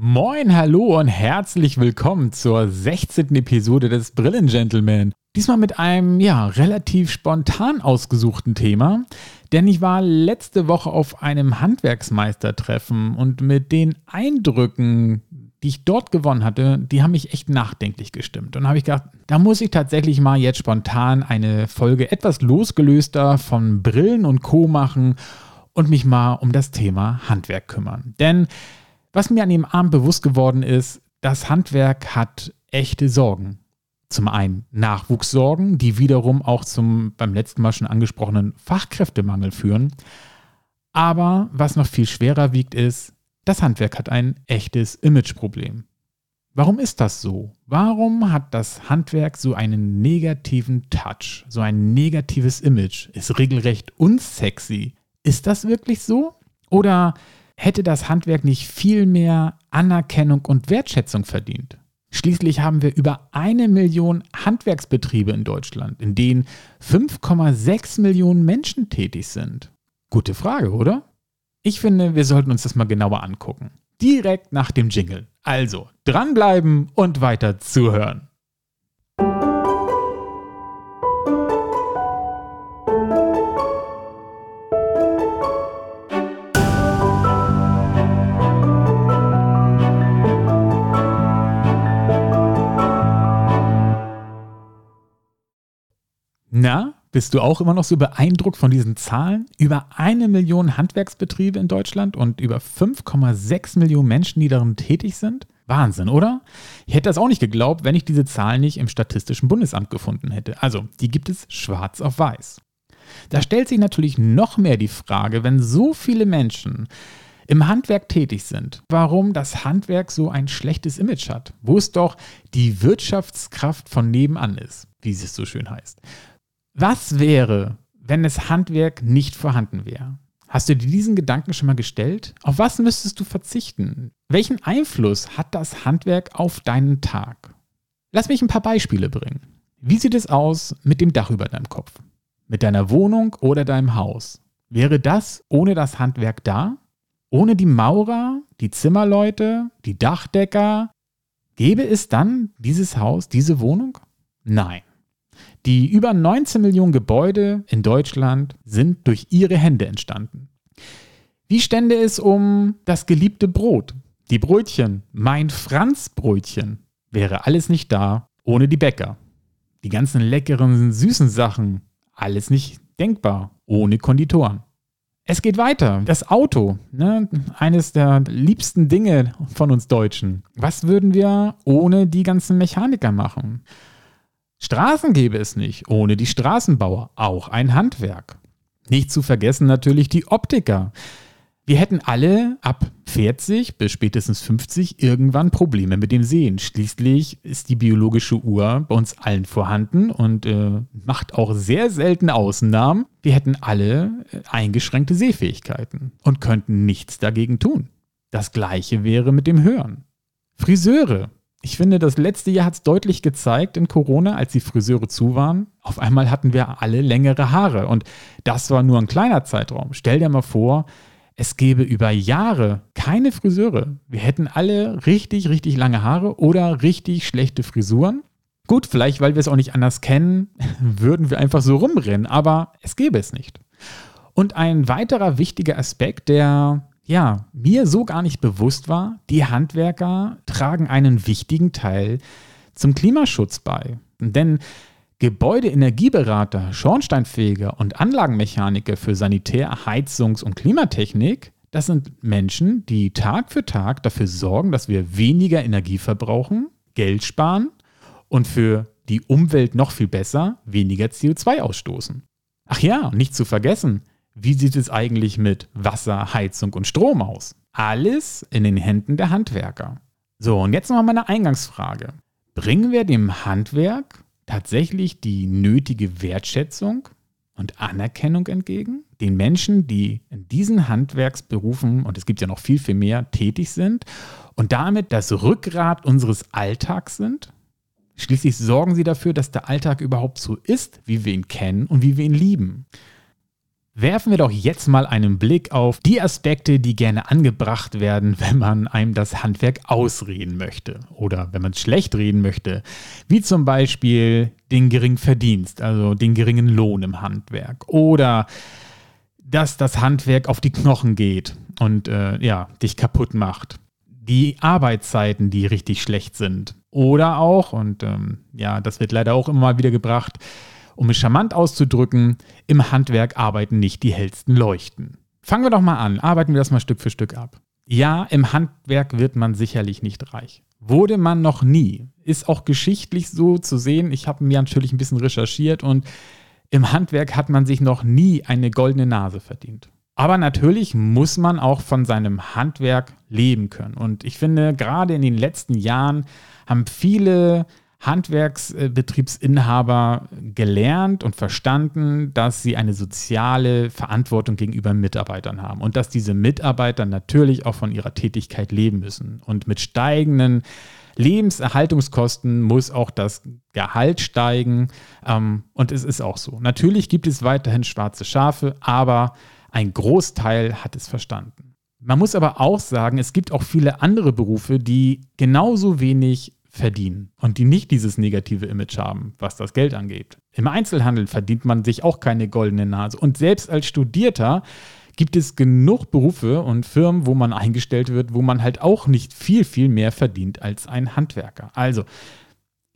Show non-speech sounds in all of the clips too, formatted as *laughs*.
Moin, hallo und herzlich willkommen zur 16. Episode des Brillengentleman. Diesmal mit einem, ja, relativ spontan ausgesuchten Thema, denn ich war letzte Woche auf einem Handwerksmeistertreffen und mit den Eindrücken, die ich dort gewonnen hatte, die haben mich echt nachdenklich gestimmt. Und habe ich gedacht, da muss ich tatsächlich mal jetzt spontan eine Folge etwas losgelöster von Brillen und Co. machen und mich mal um das Thema Handwerk kümmern. Denn was mir an dem Abend bewusst geworden ist, das Handwerk hat echte Sorgen. Zum einen Nachwuchssorgen, die wiederum auch zum beim letzten Mal schon angesprochenen Fachkräftemangel führen. Aber was noch viel schwerer wiegt, ist, das Handwerk hat ein echtes Imageproblem. Warum ist das so? Warum hat das Handwerk so einen negativen Touch, so ein negatives Image? Ist regelrecht unsexy. Ist das wirklich so? Oder hätte das Handwerk nicht viel mehr Anerkennung und Wertschätzung verdient. Schließlich haben wir über eine Million Handwerksbetriebe in Deutschland, in denen 5,6 Millionen Menschen tätig sind. Gute Frage, oder? Ich finde, wir sollten uns das mal genauer angucken. Direkt nach dem Jingle. Also, dranbleiben und weiter zuhören. Bist du auch immer noch so beeindruckt von diesen Zahlen? Über eine Million Handwerksbetriebe in Deutschland und über 5,6 Millionen Menschen, die darin tätig sind? Wahnsinn, oder? Ich hätte das auch nicht geglaubt, wenn ich diese Zahlen nicht im Statistischen Bundesamt gefunden hätte. Also, die gibt es schwarz auf weiß. Da stellt sich natürlich noch mehr die Frage, wenn so viele Menschen im Handwerk tätig sind, warum das Handwerk so ein schlechtes Image hat, wo es doch die Wirtschaftskraft von nebenan ist, wie es so schön heißt. Was wäre, wenn das Handwerk nicht vorhanden wäre? Hast du dir diesen Gedanken schon mal gestellt? Auf was müsstest du verzichten? Welchen Einfluss hat das Handwerk auf deinen Tag? Lass mich ein paar Beispiele bringen. Wie sieht es aus mit dem Dach über deinem Kopf? Mit deiner Wohnung oder deinem Haus? Wäre das ohne das Handwerk da? Ohne die Maurer, die Zimmerleute, die Dachdecker? Gäbe es dann dieses Haus, diese Wohnung? Nein. Die über 19 Millionen Gebäude in Deutschland sind durch ihre Hände entstanden. Wie stände es um das geliebte Brot? Die Brötchen, mein Franzbrötchen, wäre alles nicht da ohne die Bäcker. Die ganzen leckeren, süßen Sachen, alles nicht denkbar ohne Konditoren. Es geht weiter. Das Auto, ne? eines der liebsten Dinge von uns Deutschen. Was würden wir ohne die ganzen Mechaniker machen? Straßen gäbe es nicht, ohne die Straßenbauer, auch ein Handwerk. Nicht zu vergessen natürlich die Optiker. Wir hätten alle ab 40 bis spätestens 50 irgendwann Probleme mit dem Sehen. Schließlich ist die biologische Uhr bei uns allen vorhanden und äh, macht auch sehr selten Ausnahmen. Wir hätten alle äh, eingeschränkte Sehfähigkeiten und könnten nichts dagegen tun. Das gleiche wäre mit dem Hören. Friseure ich finde, das letzte Jahr hat es deutlich gezeigt in Corona, als die Friseure zu waren. Auf einmal hatten wir alle längere Haare und das war nur ein kleiner Zeitraum. Stell dir mal vor, es gäbe über Jahre keine Friseure. Wir hätten alle richtig, richtig lange Haare oder richtig schlechte Frisuren. Gut, vielleicht, weil wir es auch nicht anders kennen, *laughs* würden wir einfach so rumrennen, aber es gäbe es nicht. Und ein weiterer wichtiger Aspekt, der ja, mir so gar nicht bewusst war, die Handwerker tragen einen wichtigen Teil zum Klimaschutz bei. Denn Gebäudeenergieberater, Schornsteinfeger und Anlagenmechaniker für Sanitär-, Heizungs- und Klimatechnik, das sind Menschen, die Tag für Tag dafür sorgen, dass wir weniger Energie verbrauchen, Geld sparen und für die Umwelt noch viel besser weniger CO2 ausstoßen. Ach ja, nicht zu vergessen, wie sieht es eigentlich mit Wasser, Heizung und Strom aus? Alles in den Händen der Handwerker. So, und jetzt noch meine Eingangsfrage. Bringen wir dem Handwerk tatsächlich die nötige Wertschätzung und Anerkennung entgegen? Den Menschen, die in diesen Handwerksberufen, und es gibt ja noch viel, viel mehr, tätig sind und damit das Rückgrat unseres Alltags sind? Schließlich sorgen sie dafür, dass der Alltag überhaupt so ist, wie wir ihn kennen und wie wir ihn lieben. Werfen wir doch jetzt mal einen Blick auf die Aspekte, die gerne angebracht werden, wenn man einem das Handwerk ausreden möchte oder wenn man es schlecht reden möchte, wie zum Beispiel den geringen Verdienst, also den geringen Lohn im Handwerk oder dass das Handwerk auf die Knochen geht und äh, ja, dich kaputt macht. Die Arbeitszeiten, die richtig schlecht sind. Oder auch, und ähm, ja, das wird leider auch immer mal wieder gebracht, um es charmant auszudrücken, im Handwerk arbeiten nicht die hellsten Leuchten. Fangen wir doch mal an, arbeiten wir das mal Stück für Stück ab. Ja, im Handwerk wird man sicherlich nicht reich. Wurde man noch nie. Ist auch geschichtlich so zu sehen. Ich habe mir natürlich ein bisschen recherchiert und im Handwerk hat man sich noch nie eine goldene Nase verdient. Aber natürlich muss man auch von seinem Handwerk leben können. Und ich finde, gerade in den letzten Jahren haben viele Handwerksbetriebsinhaber gelernt und verstanden, dass sie eine soziale Verantwortung gegenüber Mitarbeitern haben und dass diese Mitarbeiter natürlich auch von ihrer Tätigkeit leben müssen. Und mit steigenden Lebenserhaltungskosten muss auch das Gehalt steigen. Ähm, und es ist auch so. Natürlich gibt es weiterhin schwarze Schafe, aber ein Großteil hat es verstanden. Man muss aber auch sagen, es gibt auch viele andere Berufe, die genauso wenig verdienen und die nicht dieses negative Image haben, was das Geld angeht. Im Einzelhandel verdient man sich auch keine goldene Nase. Und selbst als Studierter gibt es genug Berufe und Firmen, wo man eingestellt wird, wo man halt auch nicht viel, viel mehr verdient als ein Handwerker. Also,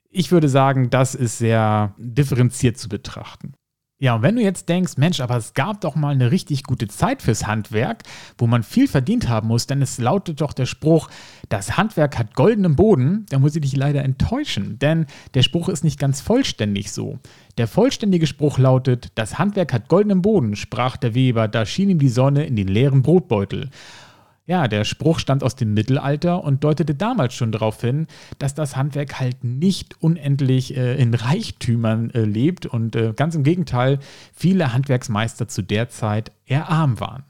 ich würde sagen, das ist sehr differenziert zu betrachten. Ja, und wenn du jetzt denkst, Mensch, aber es gab doch mal eine richtig gute Zeit fürs Handwerk, wo man viel verdient haben muss, denn es lautet doch der Spruch, das Handwerk hat goldenen Boden, da muss ich dich leider enttäuschen, denn der Spruch ist nicht ganz vollständig so. Der vollständige Spruch lautet, das Handwerk hat goldenen Boden, sprach der Weber, da schien ihm die Sonne in den leeren Brotbeutel. Ja, der Spruch stammt aus dem Mittelalter und deutete damals schon darauf hin, dass das Handwerk halt nicht unendlich äh, in Reichtümern äh, lebt und äh, ganz im Gegenteil, viele Handwerksmeister zu der Zeit eher arm waren.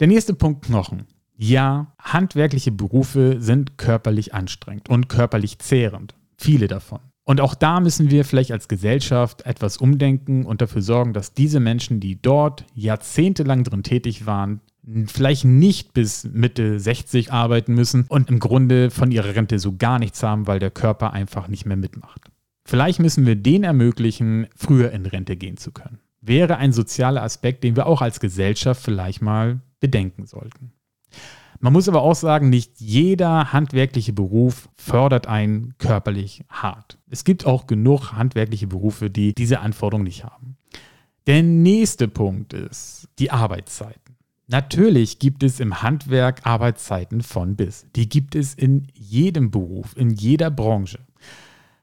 Der nächste Punkt Knochen. Ja, handwerkliche Berufe sind körperlich anstrengend und körperlich zehrend. Viele davon. Und auch da müssen wir vielleicht als Gesellschaft etwas umdenken und dafür sorgen, dass diese Menschen, die dort jahrzehntelang drin tätig waren, vielleicht nicht bis Mitte 60 arbeiten müssen und im Grunde von ihrer Rente so gar nichts haben, weil der Körper einfach nicht mehr mitmacht. Vielleicht müssen wir denen ermöglichen, früher in Rente gehen zu können. Wäre ein sozialer Aspekt, den wir auch als Gesellschaft vielleicht mal bedenken sollten. Man muss aber auch sagen, nicht jeder handwerkliche Beruf fördert einen körperlich hart. Es gibt auch genug handwerkliche Berufe, die diese Anforderung nicht haben. Der nächste Punkt ist die Arbeitszeiten. Natürlich gibt es im Handwerk Arbeitszeiten von bis. Die gibt es in jedem Beruf, in jeder Branche.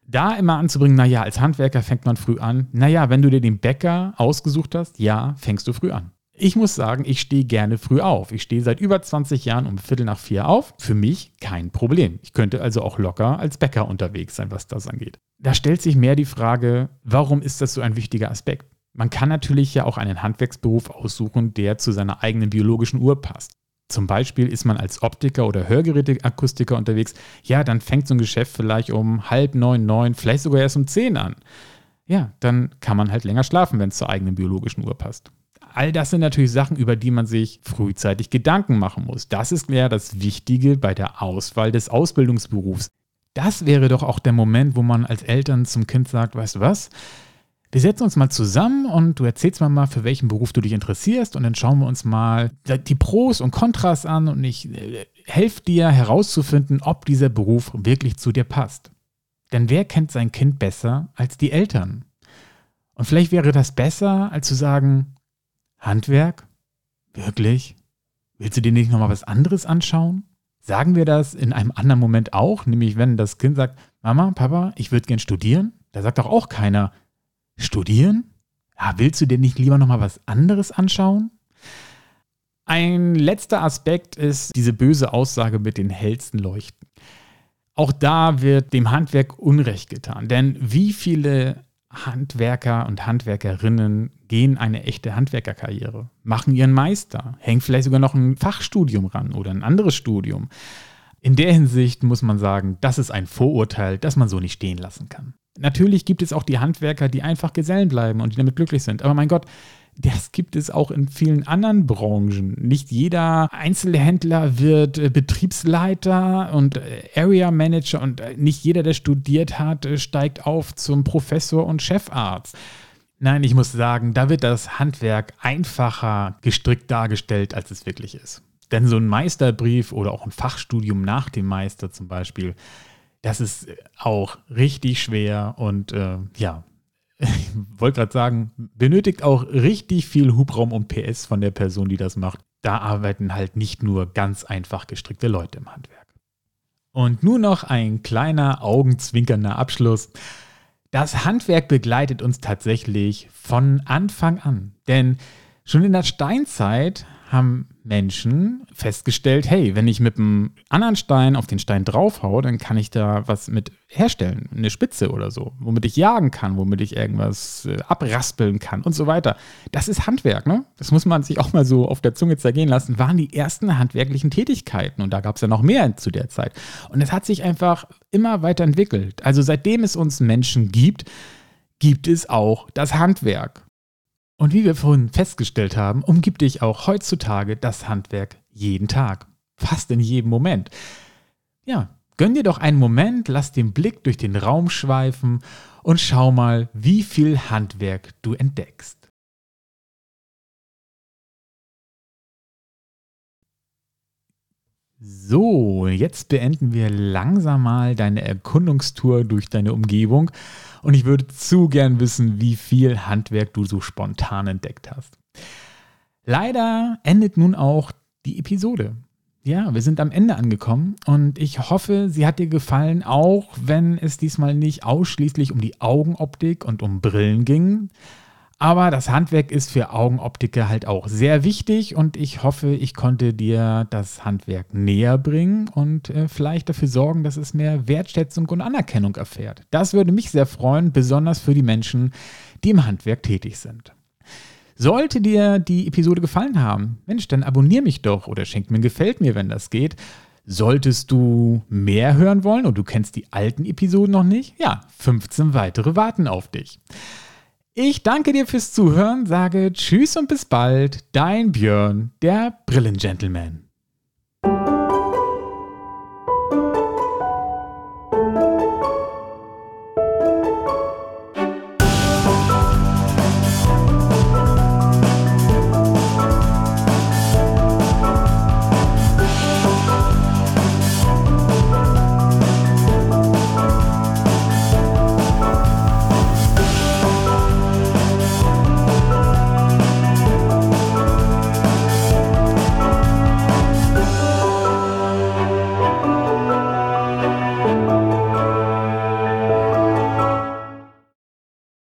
Da immer anzubringen, naja, als Handwerker fängt man früh an. Naja, wenn du dir den Bäcker ausgesucht hast, ja, fängst du früh an. Ich muss sagen, ich stehe gerne früh auf. Ich stehe seit über 20 Jahren um Viertel nach vier auf. Für mich kein Problem. Ich könnte also auch locker als Bäcker unterwegs sein, was das angeht. Da stellt sich mehr die Frage, warum ist das so ein wichtiger Aspekt? Man kann natürlich ja auch einen Handwerksberuf aussuchen, der zu seiner eigenen biologischen Uhr passt. Zum Beispiel ist man als Optiker oder Hörgeräteakustiker unterwegs, ja, dann fängt so ein Geschäft vielleicht um halb neun, neun, vielleicht sogar erst um zehn an. Ja, dann kann man halt länger schlafen, wenn es zur eigenen biologischen Uhr passt. All das sind natürlich Sachen, über die man sich frühzeitig Gedanken machen muss. Das ist ja das Wichtige bei der Auswahl des Ausbildungsberufs. Das wäre doch auch der Moment, wo man als Eltern zum Kind sagt, weißt du was, wir setzen uns mal zusammen und du erzählst mir mal, für welchen Beruf du dich interessierst und dann schauen wir uns mal die Pros und Kontras an und ich äh, helfe dir herauszufinden, ob dieser Beruf wirklich zu dir passt. Denn wer kennt sein Kind besser als die Eltern? Und vielleicht wäre das besser, als zu sagen, Handwerk? Wirklich? Willst du dir nicht nochmal was anderes anschauen? Sagen wir das in einem anderen Moment auch, nämlich wenn das Kind sagt, Mama, Papa, ich würde gern studieren? Da sagt doch auch keiner, Studieren? Ja, willst du dir nicht lieber noch mal was anderes anschauen? Ein letzter Aspekt ist diese böse Aussage mit den hellsten Leuchten. Auch da wird dem Handwerk Unrecht getan, denn wie viele Handwerker und Handwerkerinnen gehen eine echte Handwerkerkarriere, machen ihren Meister, hängen vielleicht sogar noch ein Fachstudium ran oder ein anderes Studium. In der Hinsicht muss man sagen, das ist ein Vorurteil, das man so nicht stehen lassen kann. Natürlich gibt es auch die Handwerker, die einfach Gesellen bleiben und die damit glücklich sind. Aber mein Gott, das gibt es auch in vielen anderen Branchen. Nicht jeder Einzelhändler wird äh, Betriebsleiter und äh, Area Manager und äh, nicht jeder, der studiert hat, steigt auf zum Professor und Chefarzt. Nein, ich muss sagen, da wird das Handwerk einfacher gestrickt dargestellt, als es wirklich ist. Denn so ein Meisterbrief oder auch ein Fachstudium nach dem Meister zum Beispiel, das ist auch richtig schwer und äh, ja, ich *laughs* wollte gerade sagen, benötigt auch richtig viel Hubraum und PS von der Person, die das macht. Da arbeiten halt nicht nur ganz einfach gestrickte Leute im Handwerk. Und nur noch ein kleiner augenzwinkernder Abschluss. Das Handwerk begleitet uns tatsächlich von Anfang an. Denn schon in der Steinzeit haben Menschen festgestellt, hey, wenn ich mit einem anderen Stein auf den Stein draufhaue, dann kann ich da was mit herstellen, eine Spitze oder so, womit ich jagen kann, womit ich irgendwas äh, abraspeln kann und so weiter. Das ist Handwerk, ne? Das muss man sich auch mal so auf der Zunge zergehen lassen, waren die ersten handwerklichen Tätigkeiten und da gab es ja noch mehr zu der Zeit. Und es hat sich einfach immer weiterentwickelt. Also seitdem es uns Menschen gibt, gibt es auch das Handwerk. Und wie wir vorhin festgestellt haben, umgibt dich auch heutzutage das Handwerk jeden Tag. Fast in jedem Moment. Ja, gönn dir doch einen Moment, lass den Blick durch den Raum schweifen und schau mal, wie viel Handwerk du entdeckst. So, jetzt beenden wir langsam mal deine Erkundungstour durch deine Umgebung und ich würde zu gern wissen, wie viel Handwerk du so spontan entdeckt hast. Leider endet nun auch die Episode. Ja, wir sind am Ende angekommen und ich hoffe, sie hat dir gefallen, auch wenn es diesmal nicht ausschließlich um die Augenoptik und um Brillen ging. Aber das Handwerk ist für Augenoptiker halt auch sehr wichtig und ich hoffe, ich konnte dir das Handwerk näher bringen und äh, vielleicht dafür sorgen, dass es mehr Wertschätzung und Anerkennung erfährt. Das würde mich sehr freuen, besonders für die Menschen, die im Handwerk tätig sind. Sollte dir die Episode gefallen haben, Mensch, dann abonniere mich doch oder schenk mir Gefällt mir, wenn das geht. Solltest du mehr hören wollen und du kennst die alten Episoden noch nicht, ja, 15 weitere warten auf dich. Ich danke dir fürs Zuhören, sage Tschüss und bis bald, dein Björn, der Brillengentleman.